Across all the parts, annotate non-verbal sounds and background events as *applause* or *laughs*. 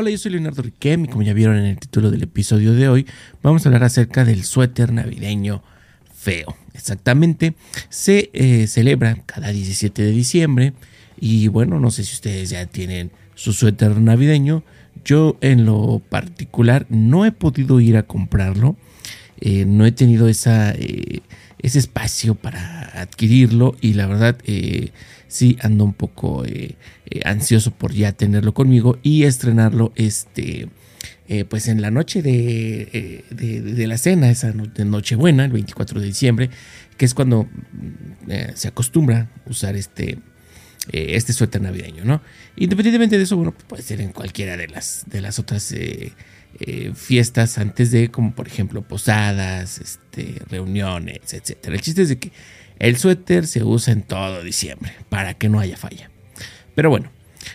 Hola, yo soy Leonardo Riquem y como ya vieron en el título del episodio de hoy, vamos a hablar acerca del suéter navideño feo. Exactamente, se eh, celebra cada 17 de diciembre y bueno, no sé si ustedes ya tienen su suéter navideño. Yo en lo particular no he podido ir a comprarlo, eh, no he tenido esa, eh, ese espacio para adquirirlo y la verdad sí ando un poco eh, eh, ansioso por ya tenerlo conmigo y estrenarlo este eh, pues en la noche de, la cena, esa noche Nochebuena, el 24 de diciembre, que es cuando mm, se acostumbra usar este, este suéter navideño, ¿no? Independientemente de eso, bueno, puede ser en cualquiera de las, de las otras fiestas antes de, como por ejemplo, posadas, este, reuniones, etcétera. El chiste es de que el suéter se usa en todo diciembre para que no haya falla. Pero bueno,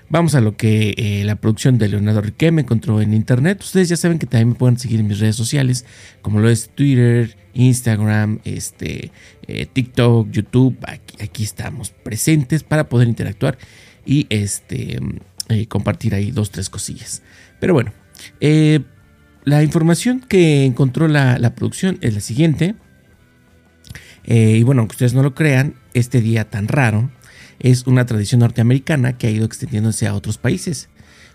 vamos a lo que eh, la producción de Leonardo Riquet me encontró en internet. Ustedes ya saben que también me pueden seguir en mis redes sociales, como lo es Twitter, Instagram, este, eh, TikTok, YouTube. Aquí, estamos presentes para poder interactuar y este, eh, compartir ahí dos, tres cosillas. Pero bueno, la información que encontró la, la producción es la siguiente. Eh, y bueno, aunque ustedes no lo crean, este día tan raro es una tradición norteamericana que ha ido extendiéndose a otros países,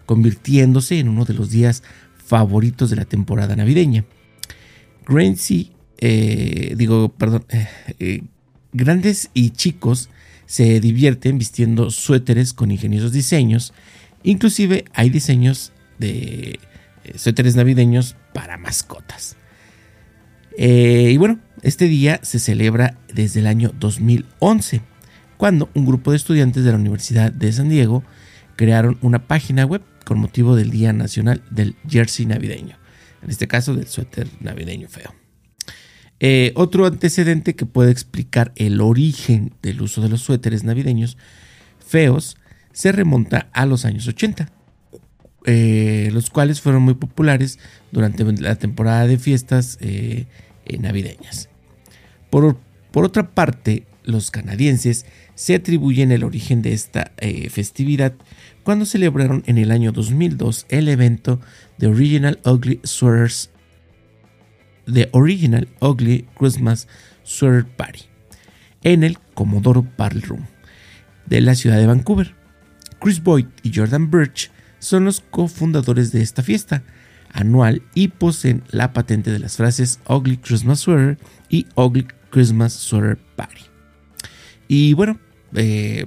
convirtiéndose en uno de los días favoritos de la temporada navideña. Eh, digo, perdón, eh, grandes y chicos se divierten vistiendo suéteres con ingeniosos diseños. Inclusive hay diseños de suéteres navideños para mascotas. y bueno, este día se celebra desde el año 2011, cuando un grupo de estudiantes de la Universidad de San Diego crearon una página web con motivo del Día Nacional del Jersey Navideño, en este caso del suéter navideño feo. Eh, otro antecedente que puede explicar el origen del uso de los suéteres navideños feos se remonta a los años 80, eh, los cuales fueron muy populares durante la temporada de fiestas eh, navideñas. Por, otra parte, los canadienses se atribuyen el origen de esta eh, festividad cuando celebraron en el año 2002 el evento The Original Ugly Sweaters The Original Ugly Christmas Sweater Party en el Commodore Room de la ciudad de Vancouver. Chris Boyd y Jordan Birch son los cofundadores de esta fiesta anual y poseen la patente de las frases Ugly Christmas Sweater y Ugly Christmas Sweater Party. Y bueno, eh,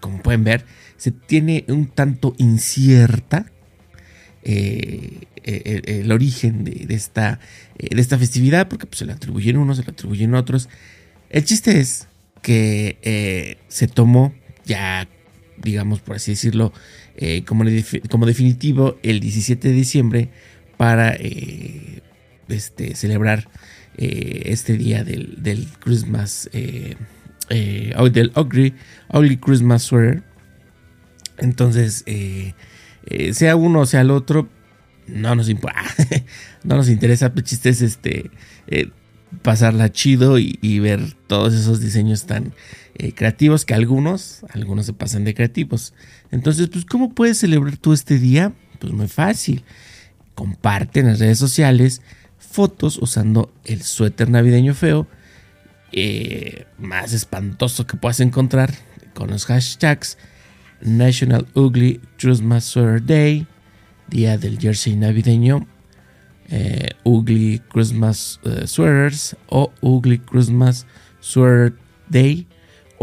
como pueden ver, se tiene un tanto incierta eh, el, origen de, esta, eh, de esta festividad, porque pues, se le atribuyen unos, se le atribuyen otros. El chiste es que se tomó ya, digamos por así decirlo, como, como, definitivo el 17 de diciembre para este, celebrar eh, este día del, Christmas, eh, eh, del ugly, Christmas Sweater. Entonces, sea uno o sea el otro, no nos *laughs* no nos interesa. El chiste es este, pasarla chido y, ver todos esos diseños tan creativos que algunos, algunos se pasan de creativos. Entonces, pues, ¿cómo puedes celebrar tú este día? Pues muy fácil. Comparte en las redes sociales fotos usando el suéter navideño feo eh, más espantoso que puedas encontrar con los hashtags National Ugly Christmas Sweater Day, Día del Jersey Navideño, eh, Ugly Christmas eh, Sweaters o Ugly Christmas Sweater Day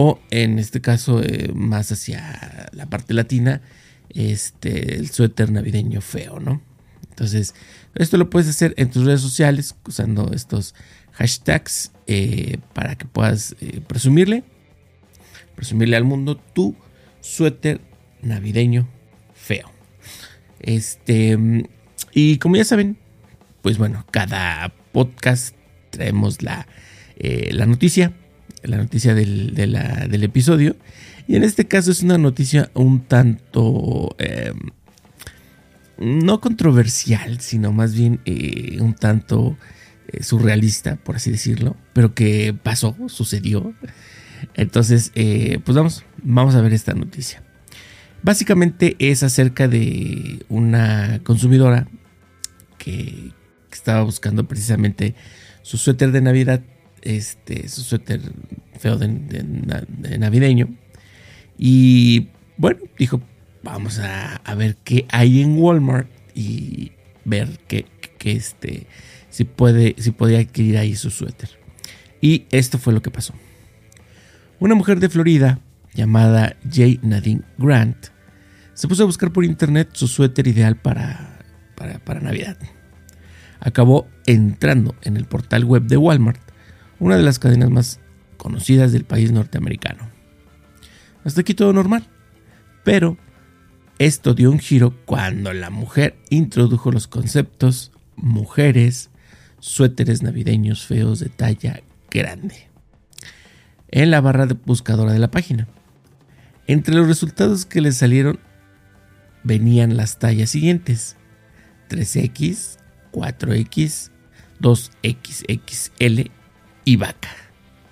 o en este caso más hacia la parte latina este el suéter navideño feo, ¿no? Entonces, esto lo puedes hacer en tus redes sociales usando estos hashtags eh, para que puedas eh, presumirle, presumirle al mundo tu suéter navideño feo. Este, y como ya saben, pues bueno, cada podcast traemos la, eh, la noticia, la noticia del, del, episodio. Y en este caso es una noticia un tanto em, no controversial, sino más bien eh, un tanto eh, surrealista, por así decirlo, pero que pasó, sucedió. Entonces, eh, pues vamos, vamos a ver esta noticia. Básicamente es acerca de una consumidora que, estaba buscando precisamente su suéter de Navidad, este, su suéter feo de, navideño. Y bueno, dijo, vamos a, ver qué hay en Walmart y ver que, este, si puede, si podía adquirir ahí su suéter. Y esto fue lo que pasó. Una mujer de Florida llamada J. Nadine Grant se puso a buscar por internet su suéter ideal para, para, Navidad. Acabó entrando en el portal web de Walmart, una de las cadenas más conocidas del país norteamericano. Hasta aquí todo normal. Pero esto dio un giro cuando la mujer introdujo los conceptos mujeres, suéteres navideños feos de talla grande en la barra de buscadora de la página. Entre los resultados que le salieron venían las tallas siguientes: 3X, 4X, 2XXL y vaca.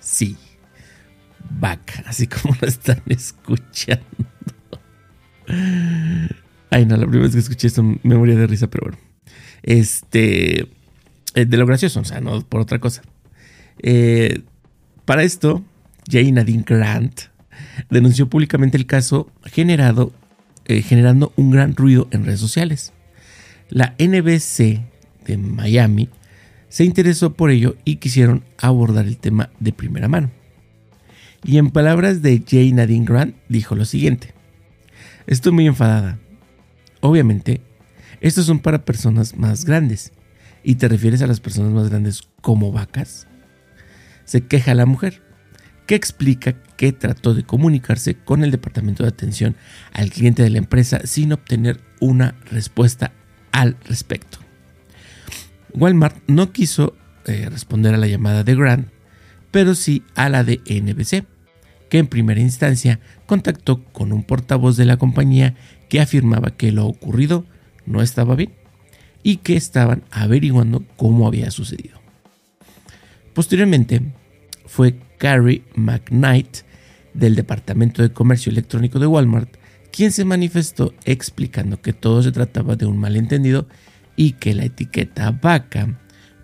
Sí, vaca, así como lo están escuchando. Ay, no, la primera vez que escuché esto me moría de risa, pero bueno. Este, eh, de lo gracioso, o sea, no por otra cosa. Eh, para esto, Jane Nadine Grant denunció públicamente el caso generado eh, generando un gran ruido en redes sociales. La NBC de Miami se interesó por ello y quisieron abordar el tema de primera mano. Y en palabras de Jay Nadine Grant dijo lo siguiente. Estoy muy enfadada. Obviamente, estos son para personas más grandes. ¿Y te refieres a las personas más grandes como vacas? Se queja la mujer que explica que trató de comunicarse con el departamento de atención al cliente de la empresa sin obtener una respuesta al respecto. Walmart no quiso eh, responder a la llamada de Grant, pero sí a la de NBC, que en primera instancia contactó con un portavoz de la compañía que afirmaba que lo ocurrido no estaba bien y que estaban averiguando cómo había sucedido. Posteriormente, fue Carrie McKnight del Departamento de Comercio Electrónico de Walmart quien se manifestó explicando que todo se trataba de un malentendido y que la etiqueta vaca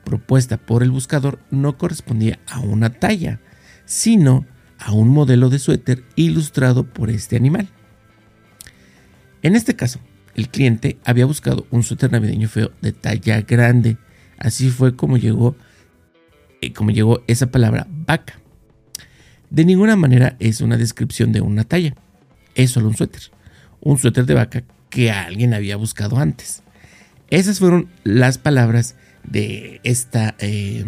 propuesta por el buscador no correspondía a una talla, sino a un modelo de suéter ilustrado por este animal. En este caso, el cliente había buscado un suéter navideño feo de talla grande. Así fue como llegó eh, como llegó esa palabra vaca. De ninguna manera es una descripción de una talla, es solo un suéter, un suéter de vaca que alguien había buscado antes. Esas fueron las palabras de esta, eh,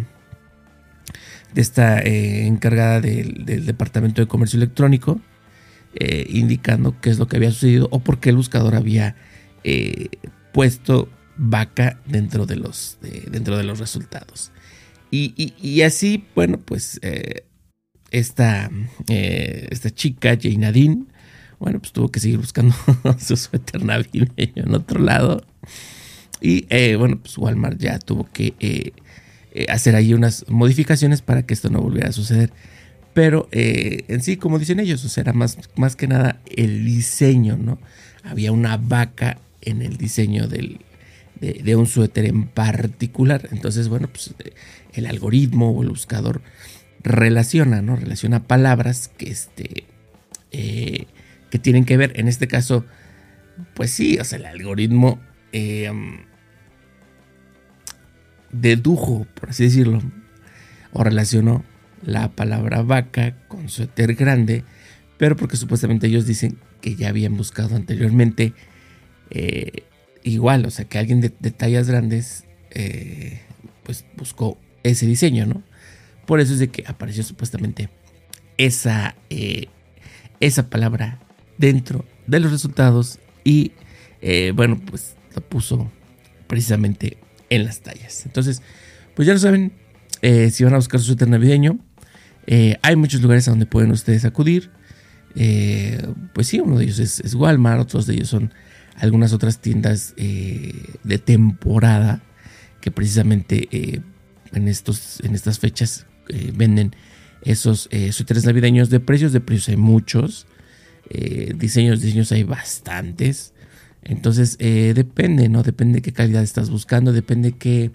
de esta eh, encargada del, Departamento de Comercio Electrónico, indicando qué es lo que había sucedido o por qué el buscador había puesto vaca dentro de los, dentro de los resultados. Y, así, bueno, pues eh, esta, eh, esta chica, Jane Nadine, bueno, pues tuvo que seguir buscando *laughs* su suéter navideño en otro lado. Y eh, bueno, pues Walmart ya tuvo que hacer ahí unas modificaciones para que esto no volviera a suceder. Pero en sí, como dicen ellos, o sea, era más, más que nada el diseño, ¿no? Había una vaca en el diseño del, de, un suéter en particular. Entonces, bueno, pues eh, el algoritmo o el buscador relaciona, ¿no? Relaciona palabras que, este, eh, que tienen que ver. En este caso, pues sí, o sea, el algoritmo eh, dedujo, por así decirlo, o relacionó la palabra vaca con suéter grande, pero porque supuestamente ellos dicen que ya habían buscado anteriormente igual, o sea, que alguien de, tallas grandes, eh, pues buscó ese diseño, ¿no? Por eso es de que apareció supuestamente esa, eh, esa palabra dentro de los resultados y, eh, bueno, pues puso precisamente en las tallas. Entonces, pues ya lo saben, si van a buscar su suéter navideño, hay muchos lugares a donde pueden ustedes acudir. pues sí, uno de ellos es Walmart, otros de ellos son algunas otras tiendas eh, de temporada que precisamente eh, en, estos, en estas fechas eh, venden esos suéteres navideños de precios, de precios hay muchos. eh, diseños, diseños hay bastantes. Entonces eh, depende, ¿no? Depende qué calidad estás buscando, depende qué,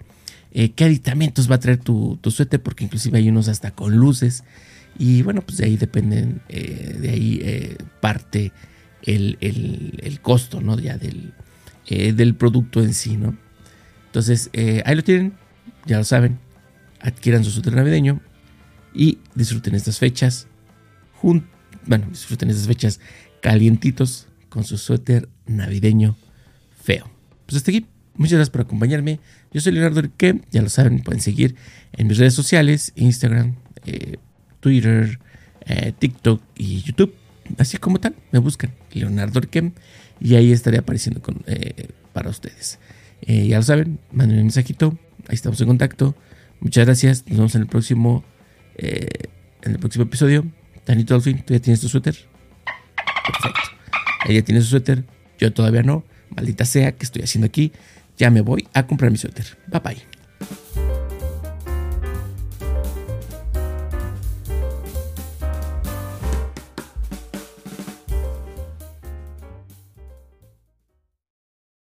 qué aditamentos va a traer tu, tu, suéter, porque inclusive hay unos hasta con luces. Y bueno, pues de ahí dependen, de ahí parte el, el, costo, ¿no? Ya del, del producto en sí, ¿no? Entonces, ahí lo tienen, ya lo saben, adquieran su suéter navideño y disfruten estas fechas. bueno, disfruten estas fechas calientitos con su suéter navideño feo. Pues hasta aquí. Muchas gracias por acompañarme. Yo soy Leonardo Riquet. Ya lo saben, pueden seguir en mis redes sociales: Instagram, eh, Twitter, eh, TikTok y YouTube. Así como tal, me buscan Leonardo Riquet y ahí estaré apareciendo eh, para ustedes. ya lo saben, manden un mensajito. Ahí estamos en contacto. Muchas gracias. Nos vemos en el próximo, en el próximo episodio. Danito Dolphin, ¿tú ya tienes tu suéter? Ella tiene su suéter. Yo todavía no. Maldita sea, que estoy haciendo aquí? Ya me voy a comprar mi suéter. Bye bye.